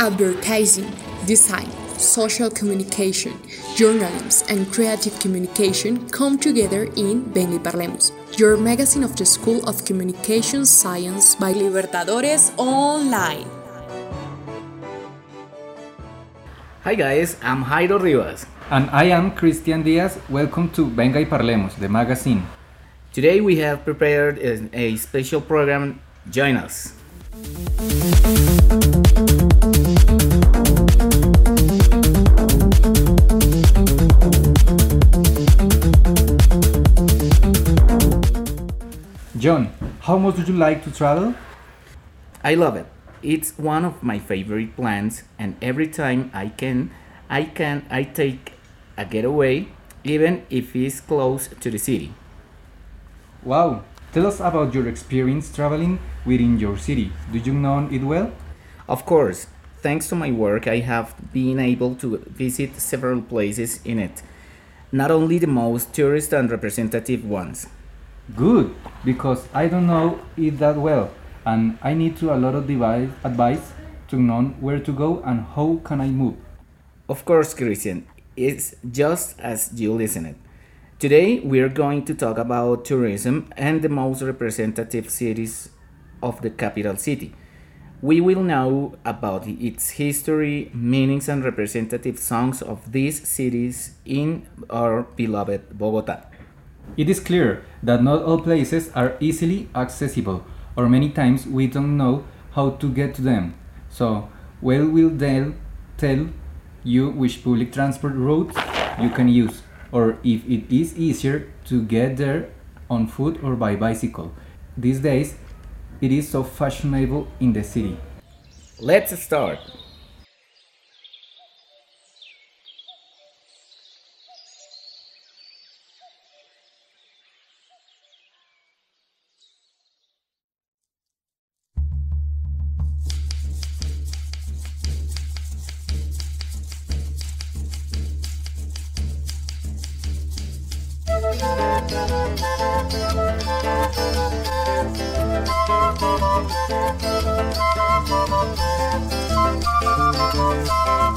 Advertising, design, social communication, journalism, and creative communication come together in Venga y Parlemos, your magazine of the School of Communication Science by Libertadores Online. Hi guys, I'm Jairo Rivas. And I am Christian Diaz. Welcome to Venga y Parlemos, the magazine. Today we have prepared a, a special program. Join us. John, how much do you like to travel? I love it. It's one of my favorite plans, and every time I can, I can I take a getaway, even if it's close to the city. Wow, tell us about your experience traveling within your city. Do you know it well? Of course, thanks to my work, I have been able to visit several places in it, not only the most tourist and representative ones. Good, because I don't know it that well, and I need to a lot of device, advice to know where to go and how can I move. Of course, Christian, it's just as you listen it. Today, we're going to talk about tourism and the most representative cities of the capital city. We will know about its history, meanings, and representative songs of these cities in our beloved Bogota. It is clear that not all places are easily accessible, or many times we don't know how to get to them. So, we will then tell you which public transport routes you can use, or if it is easier to get there on foot or by bicycle. These days, it is so fashionable in the city. Let's start. Thank you.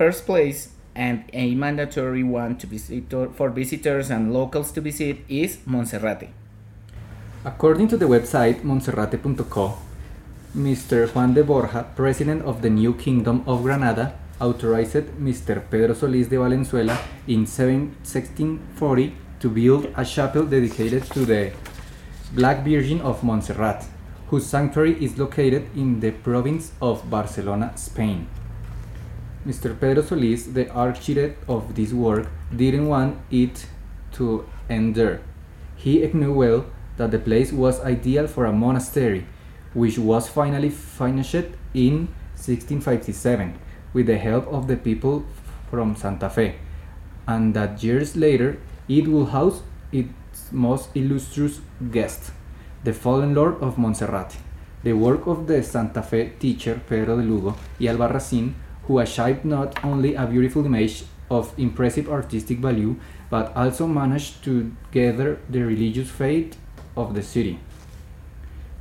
First place and a mandatory one to for visitors and locals to visit is Monserrate. According to the website monserrate.co, Mr. Juan de Borja, president of the new Kingdom of Granada, authorized Mr. Pedro Solís de Valenzuela in 1640 to build a chapel dedicated to the Black Virgin of Montserrat, whose sanctuary is located in the province of Barcelona, Spain. Mr. Pedro Solís, the architect of this work, didn't want it to end there. He knew well that the place was ideal for a monastery, which was finally finished in 1657 with the help of the people from Santa Fe, and that years later it will house its most illustrious guest, the fallen Lord of Montserrat. The work of the Santa Fe teacher Pedro de Lugo y Albarracin, who achieved not only a beautiful image of impressive artistic value, but also managed to gather the religious faith of the city.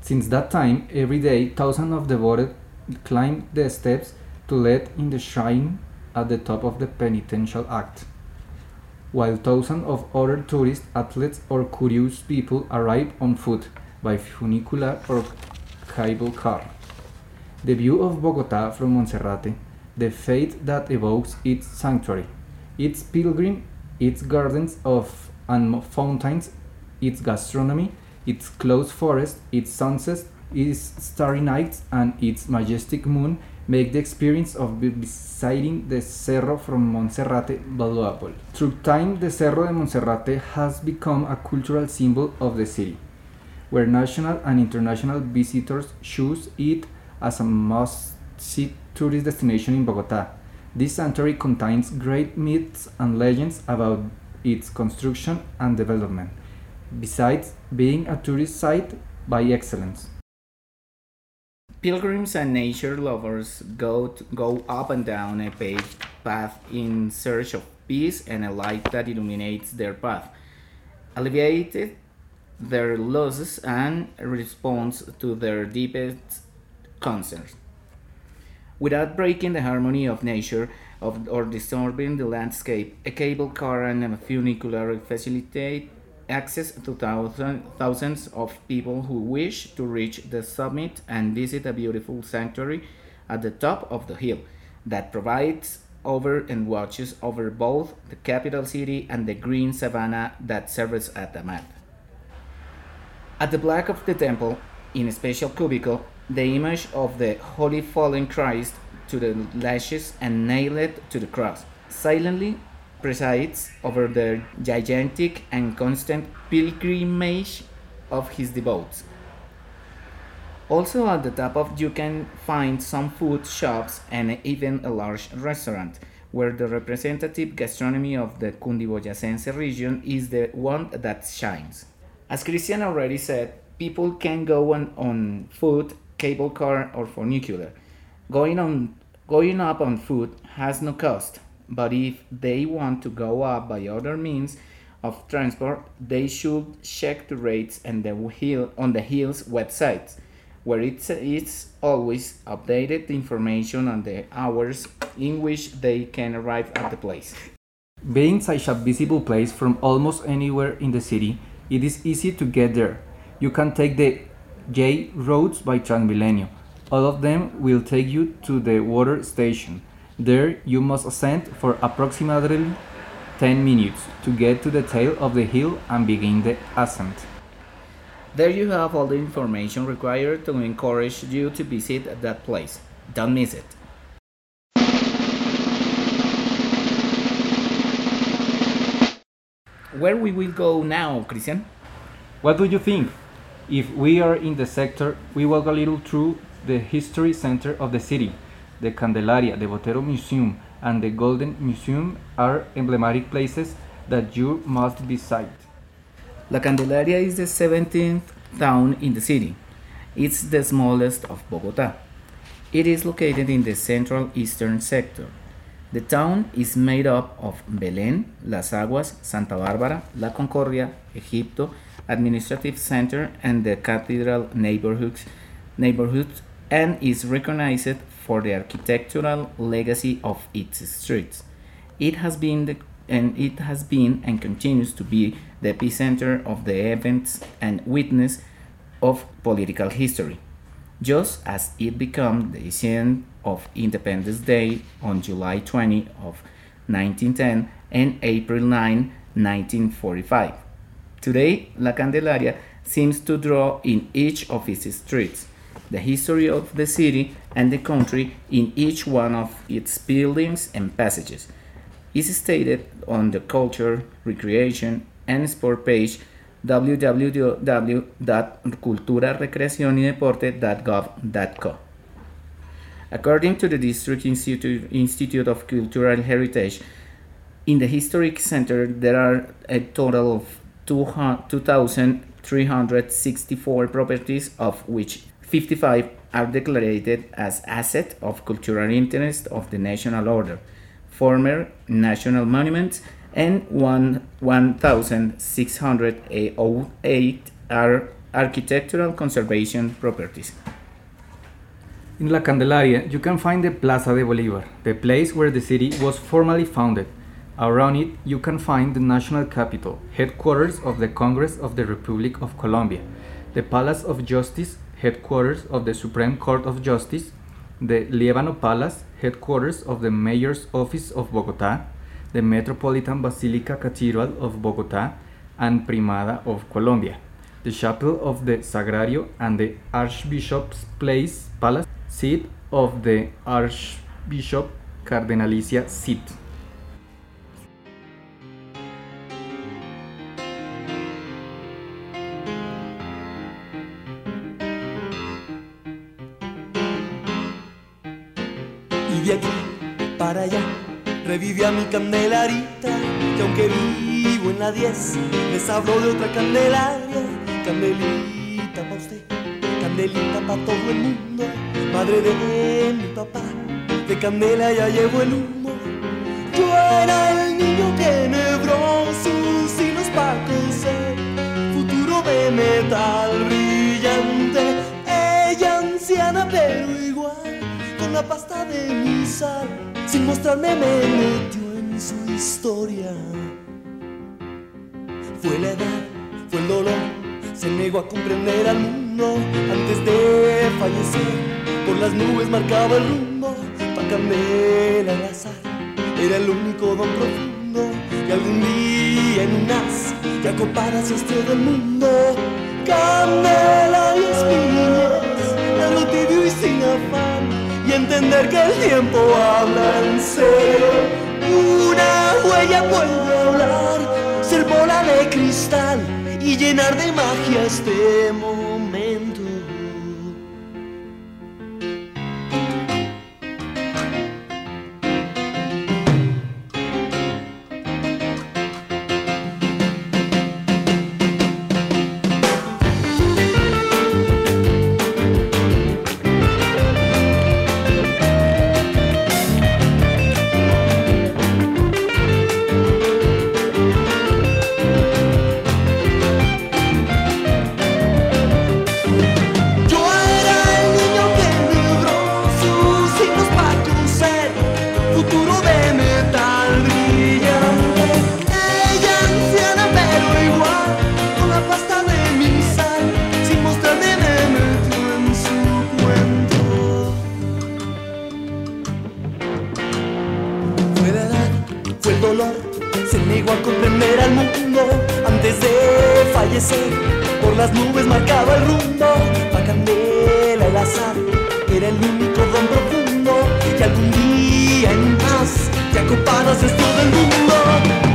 Since that time, every day, thousands of devoted climb the steps to let in the shrine at the top of the penitential act, while thousands of other tourists, athletes or curious people arrive on foot, by funicular or cable car. The view of Bogota from Monserrate, the faith that evokes its sanctuary, its pilgrim, its gardens of and fountains, its gastronomy, its close forest, its sunsets, its starry nights, and its majestic moon make the experience of visiting the Cerro from Monserrate valuable. Through time, the Cerro de Monserrate has become a cultural symbol of the city, where national and international visitors choose it as a must-see tourist destination in Bogota. This sanctuary contains great myths and legends about its construction and development besides being a tourist site by excellence. Pilgrims and nature lovers go, to, go up and down a paved path in search of peace and a light that illuminates their path, alleviates their losses, and responds to their deepest concerns. Without breaking the harmony of nature of, or disturbing the landscape, a cable car and a funicular facilitate access to thousand, thousands of people who wish to reach the summit and visit a beautiful sanctuary at the top of the hill that provides over and watches over both the capital city and the green savanna that serves at the map. At the back of the temple, in a special cubicle, the image of the Holy Fallen Christ to the lashes and nailed to the cross. Silently presides over the gigantic and constant pilgrimage of his devotees. Also at the top of you can find some food shops and even a large restaurant where the representative gastronomy of the Cundiboyacense region is the one that shines. As Christian already said, people can go on, on foot, cable car or funicular. Going on going up on foot has no cost but if they want to go up by other means of transport, they should check the rates and the hill, on the Hill's website, where it's, it's always updated information on the hours in which they can arrive at the place. Being such a visible place from almost anywhere in the city, it is easy to get there. You can take the J roads by Transmilenio. All of them will take you to the water station there you must ascend for approximately 10 minutes to get to the tail of the hill and begin the ascent. There you have all the information required to encourage you to visit that place. Don't miss it. Where we will go now, Christian? What do you think? If we are in the sector, we walk a little through the history center of the city the Candelaria, the Botero Museum, and the Golden Museum are emblematic places that you must visit. La Candelaria is the 17th town in the city. It's the smallest of Bogota. It is located in the central eastern sector. The town is made up of Belén, Las Aguas, Santa Bárbara, La Concordia, Egipto, administrative center, and the cathedral neighborhoods, neighborhoods and is recognized for the architectural legacy of its streets. It has been the, and it has been and continues to be the epicenter of the events and witness of political history, just as it became the scene of Independence Day on July 20 of 1910 and April 9, 1945. Today, La Candelaria seems to draw in each of its streets the history of the city and the country in each one of its buildings and passages. Is stated on the culture, recreation, and sport page www.culturarecreacionydeporte.gov.co. According to the District Institute, Institute of Cultural Heritage, in the Historic Center there are a total of 2,364 properties, of which 55 are declared as asset of cultural interest of the national order, former national monuments, and 1,608 are architectural conservation properties. In La Candelaria, you can find the Plaza de Bolívar, the place where the city was formally founded. Around it, you can find the national capital, headquarters of the Congress of the Republic of Colombia, the Palace of Justice, headquarters of the Supreme Court of Justice, the Liévano Palace, headquarters of the Mayor's Office of Bogotá, the Metropolitan Basilica Cathedral of Bogotá, and Primada of Colombia, the Chapel of the Sagrario, and the Archbishop's Place Palace, seat of the Archbishop Cardenalicia seat. Candelarita que aunque vivo en la 10 les hablo de otra candelaria candelita pa' usted candelita pa' todo el mundo madre de mi papá de candela ya llevo el humo. Yo era el niño que enhebró sus hilos pa' coser futuro de metal brillante ella anciana pero igual con la pasta de mi sal sin mostrarme me metió su historia. Fue la edad, fue el dolor, se negó a comprender al mundo antes de fallecer. Por las nubes marcaba el rumbo, pa' candela al azar. Era el único don profundo que algún día en un as ya copara se estrelló del mundo. Candela y espinas, algo tibio y sin afán y entender que el tiempo habla en serio. Una huella puede hablar, ser bola de cristal y llenar de magia este momento. Por las nubes marcaba el rumbo, pa' candela el azar, era el único don profundo que algún día en paz te acomparas esto del mundo.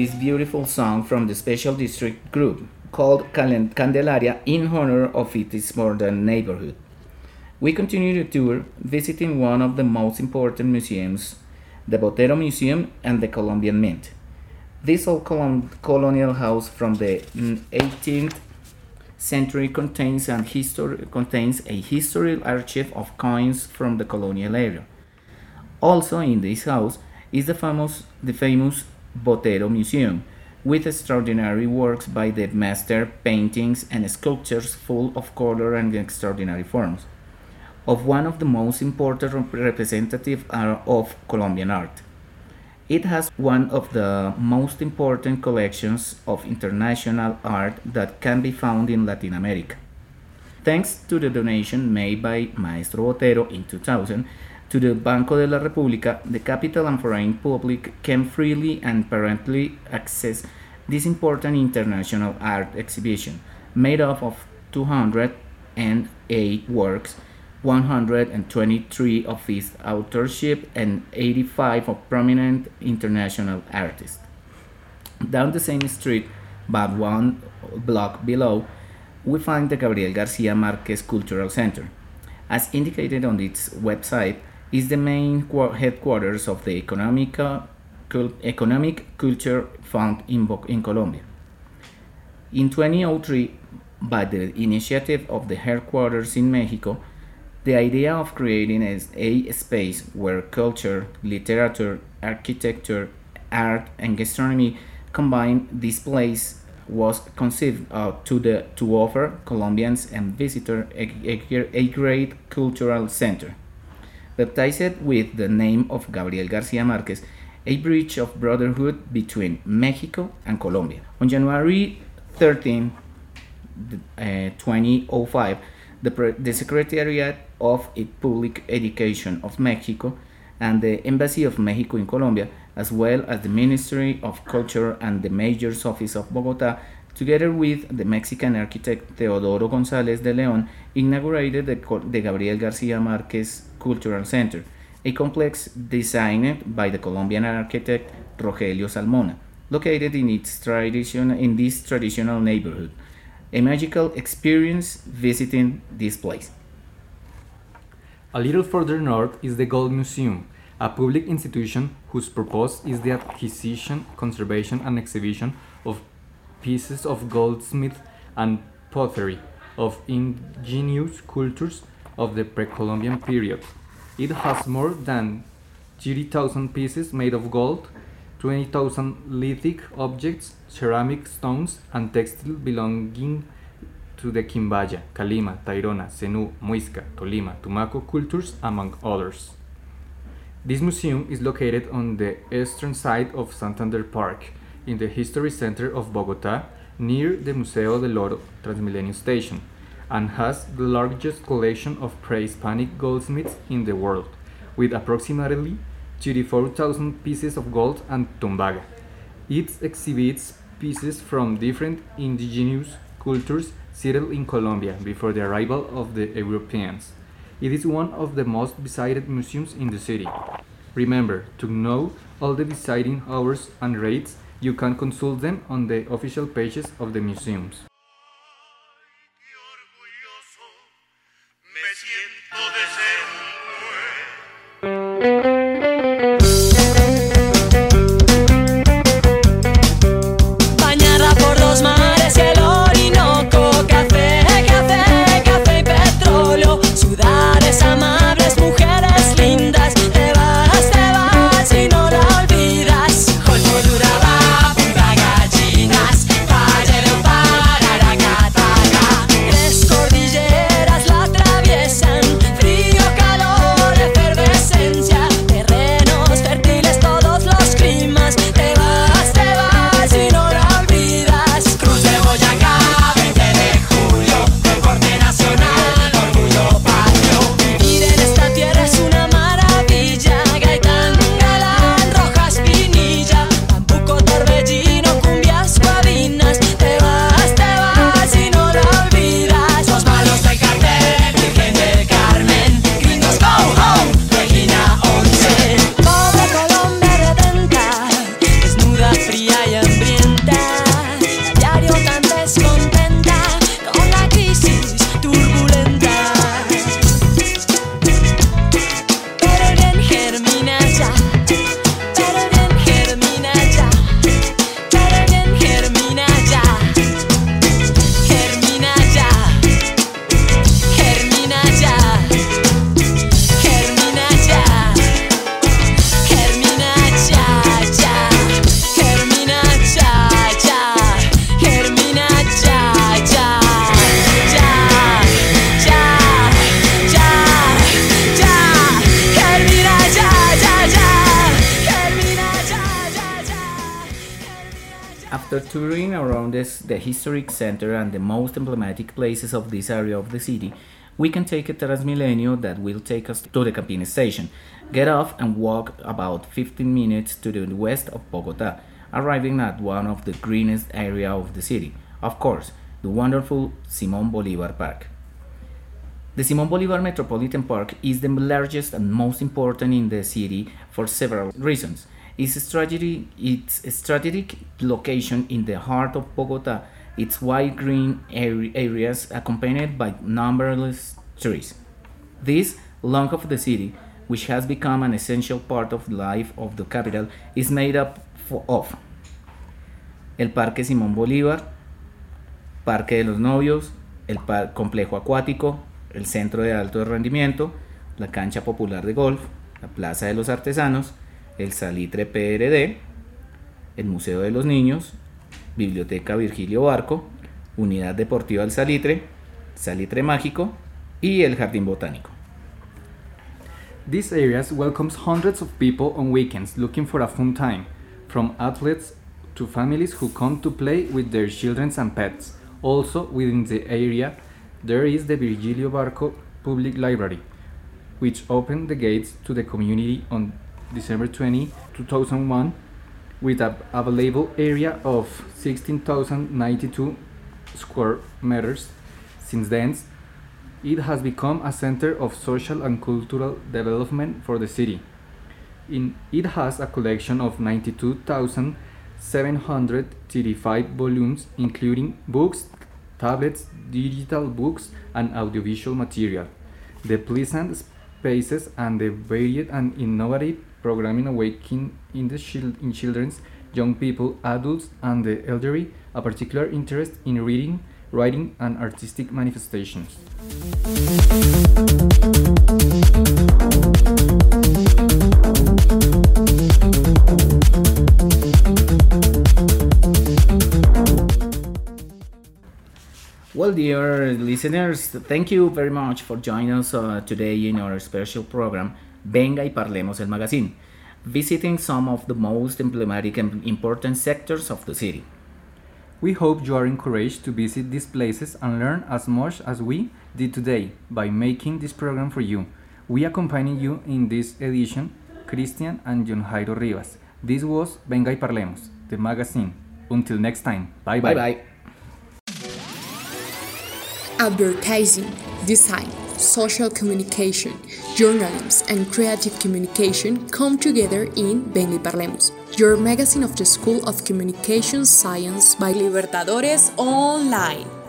This beautiful song from the Special District group called Candelaria in honor of its modern neighborhood. We continue the tour visiting one of the most important museums, the Botero Museum and the Colombian Mint. This old colonial house from the mm, 18th century contains, an histor- contains a historical archive of coins from the colonial era. Also in this house is the famous, the famous Botero Museum, with extraordinary works by the master, paintings and sculptures full of color and extraordinary forms, of one of the most important representative uh, of Colombian art. It has one of the most important collections of international art that can be found in Latin America. Thanks to the donation made by Maestro Botero in 2000 to the Banco de la República, the capital and foreign public can freely and apparently access this important international art exhibition, made up of 208 works 123 of his authorship and 85 of prominent international artists. Down the same street, but one block below, we find the Gabriel Garcia Marquez Cultural Center. As indicated on its website, is the main headquarters of the Economic, Economic Culture Fund in, in Colombia. In 2003, by the initiative of the headquarters in Mexico, the idea of creating a, space where culture, literature, architecture, art, and gastronomy combine this place was conceived uh, to, the, to offer Colombians and visitors a, a, a, great cultural center. Baptized with the name of Gabriel Garcia Marquez, a bridge of brotherhood between Mexico and Colombia. On January 13, uh, 2005, the, the Secretariat of Public Education of Mexico and the Embassy of Mexico in Colombia, as well as the Ministry of Culture and the Mayor's Office of Bogota, together with the Mexican architect Teodoro González de León, inaugurated the, the Gabriel Garcia Marquez Cultural Center, a complex designed by the Colombian architect Rogelio Salmona, located in its tradition in this traditional neighborhood a magical experience visiting this place. A little further north is the Gold Museum, a public institution whose purpose is the acquisition, conservation, and exhibition of pieces of goldsmith and pottery of indigenous cultures of the pre-Columbian period. It has more than 30,000 pieces made of gold, 20,000 lithic objects, ceramic stones, and textile belonging to the Quimbaya, Calima, Tairona, Zenú, Muisca, Tolima, Tumaco cultures, among others. This museum is located on the eastern side of Santander Park, in the History Center of Bogota, near the Museo del Oro Transmilenio Station, and has the largest collection of pre-Hispanic goldsmiths in the world, with approximately 34,000 pieces of gold and tumbaga. It exhibits pieces from different indigenous cultures settled in Colombia before the arrival of the Europeans. It is one of the most visited museums in the city. Remember, to know all the visiting hours and rates, you can consult them on the official pages of the museums. After touring around this, the historic center and the most emblematic places of this area of the city, we can take a Transmilenio that will take us to the Campín station, get off and walk about 15 minutes to the west of Bogota, arriving at one of the greenest area of the city, of course, the wonderful Simón Bolívar Park. The Simón Bolívar Metropolitan Park is the largest and most important in the city for several reasons. Its strategic, its strategic location in the heart of Bogota, its wide green areas accompanied by numberless trees. This lung of the city, which has become an essential part of life of the capital, is made up of el Parque Simón Bolívar, Parque de los Novios, el Complejo Acuático, el Centro de Alto Rendimiento, la Cancha Popular de Golf, la Plaza de los Artesanos, el Salitre PRD, el Museo de los Niños, Biblioteca Virgilio Barco, Unidad Deportiva del Salitre, Salitre Mágico y el Jardín Botánico. These areas welcomes hundreds of people on weekends looking for a fun time, from athletes to families who come to play with their children and pets. Also within the area, there is the Virgilio Barco Public Library, which opened the gates to the community on December 20, 2001, with an available area of 16,092 square meters. Since then, it has become a center of social and cultural development for the city. In, it has a collection of 92,735 volumes, including books, tablets, digital books, and audiovisual material. The pleasant spaces and the varied and innovative programming awakening in the in children's, young people, adults, and the elderly a particular interest in reading, writing, and artistic manifestations. Well, dear listeners, thank you very much for joining us uh, today in our special program, Venga y Parlemos el Magazine, visiting some of the most emblematic and important sectors of the city. We hope you are encouraged to visit these places and learn as much as we did today by making this program for you. We accompany you in this edition, Christian and John Jairo Rivas. This was Venga y Parlemos, the magazine. Until next time, bye bye. Bye bye advertising, design, social communication, journalism, and creative communication come together in Venga y Parlemos, your magazine of the School of Communication Science by Libertadores Online.